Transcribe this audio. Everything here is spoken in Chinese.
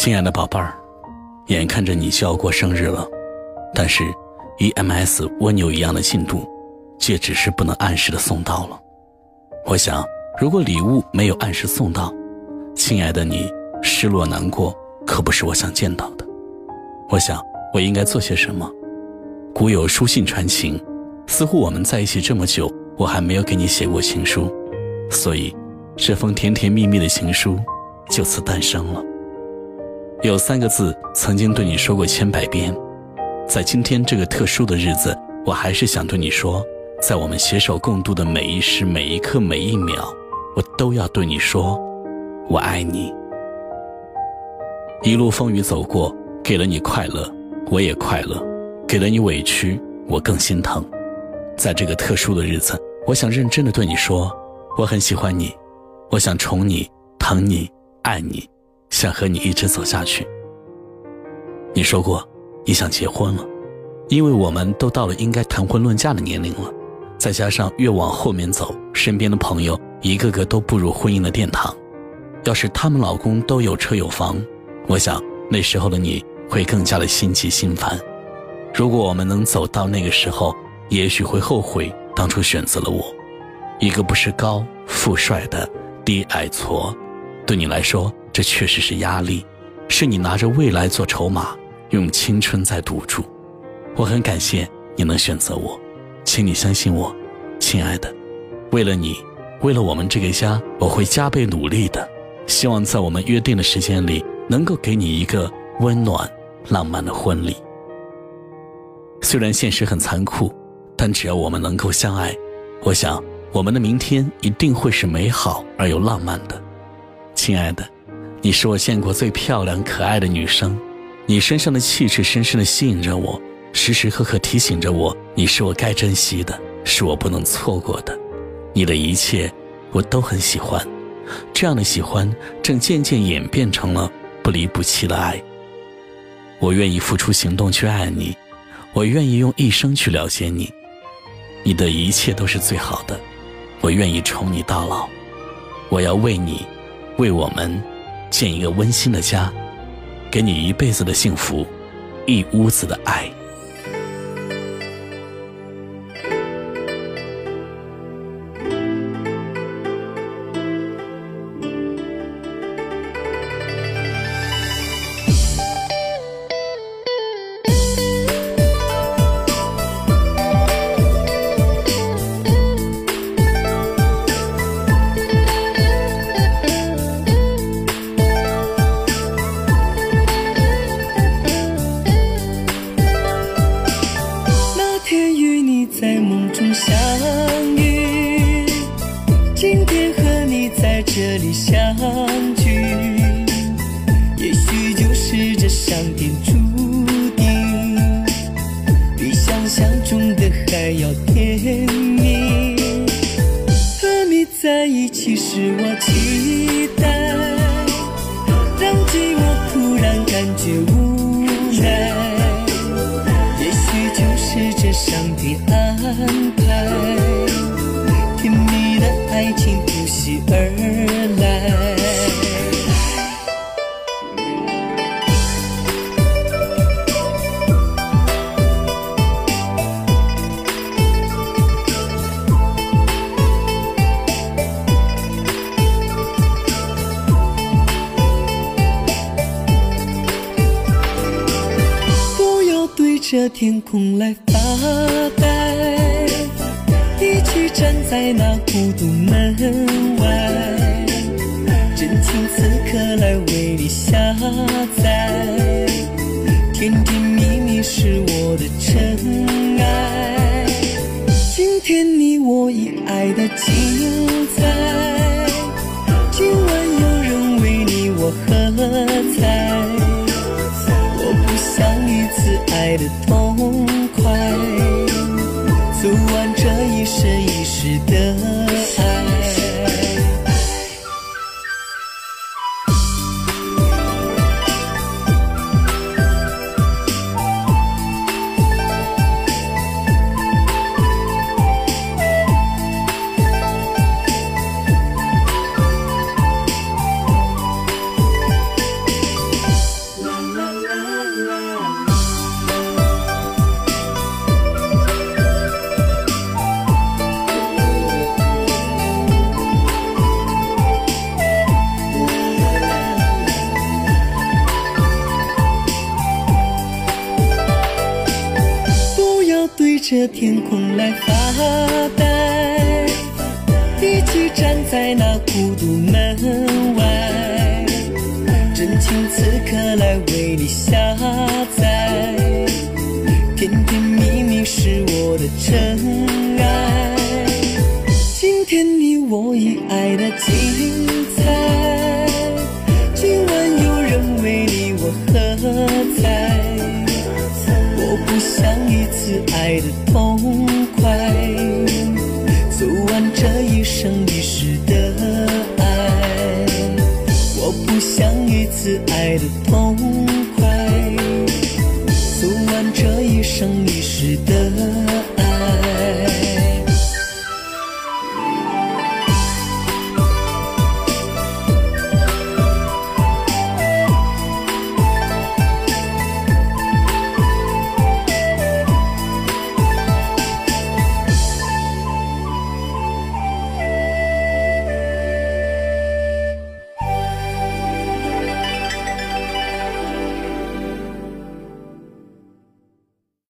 亲爱的宝贝儿，眼看着你就要过生日了，但是 EMS 蜗牛一样的进度，却只是不能按时的送到了。我想，如果礼物没有按时送到，亲爱的你失落难过，可不是我想见到的。我想，我应该做些什么？古有书信传情，似乎我们在一起这么久，我还没有给你写过情书，所以这封甜甜蜜蜜的情书就此诞生了。有三个字曾经对你说过千百遍，在今天这个特殊的日子，我还是想对你说，在我们携手共度的每一时每一刻每一秒，我都要对你说，我爱你。一路风雨走过，给了你快乐，我也快乐。给了你委屈，我更心疼。在这个特殊的日子，我想认真的对你说，我很喜欢你，我想宠你、疼你、爱你，想和你一直走下去。你说过你想结婚了，因为我们都到了应该谈婚论嫁的年龄了。再加上越往后面走，身边的朋友一个个都步入婚姻的殿堂。要是他们老公都有车有房，我想那时候的你会更加的心急心烦。如果我们能走到那个时候，也许会后悔当初选择了我，一个不是高富帅的低矮矬。对你来说，这确实是压力，是你拿着未来做筹码，用青春在赌注。我很感谢你能选择我，请你相信我，亲爱的。为了你，为了我们这个家，我会加倍努力的。希望在我们约定的时间里，能够给你一个温暖、浪漫的婚礼。虽然现实很残酷，但只要我们能够相爱，我想我们的明天一定会是美好而又浪漫的。亲爱的，你是我见过最漂亮可爱的女生，你身上的气质深深的吸引着我，时时刻刻提醒着我，你是我该珍惜的，是我不能错过的。你的一切我都很喜欢，这样的喜欢正渐渐演变成了不离不弃的爱。我愿意付出行动去爱你。我愿意用一生去了解你，你的一切都是最好的，我愿意宠你到老，我要为你，为我们，建一个温馨的家，给你一辈子的幸福，一屋子的爱。这里相聚，也许就是这上天注定，比想象中的还要甜蜜。和你在一起是我期待，天空来发呆，一起站在那孤独门外，真情此刻来为你下载，甜甜蜜蜜是我的尘埃，今天你我已爱得精彩，今晚有人为你我喝彩。 ได้แต่มองไขวส่วน 着天空来发呆一起站在那孤独门外真情此刻来为你下载。甜甜蜜蜜是我的真爱今天你我已爱的极这一生一世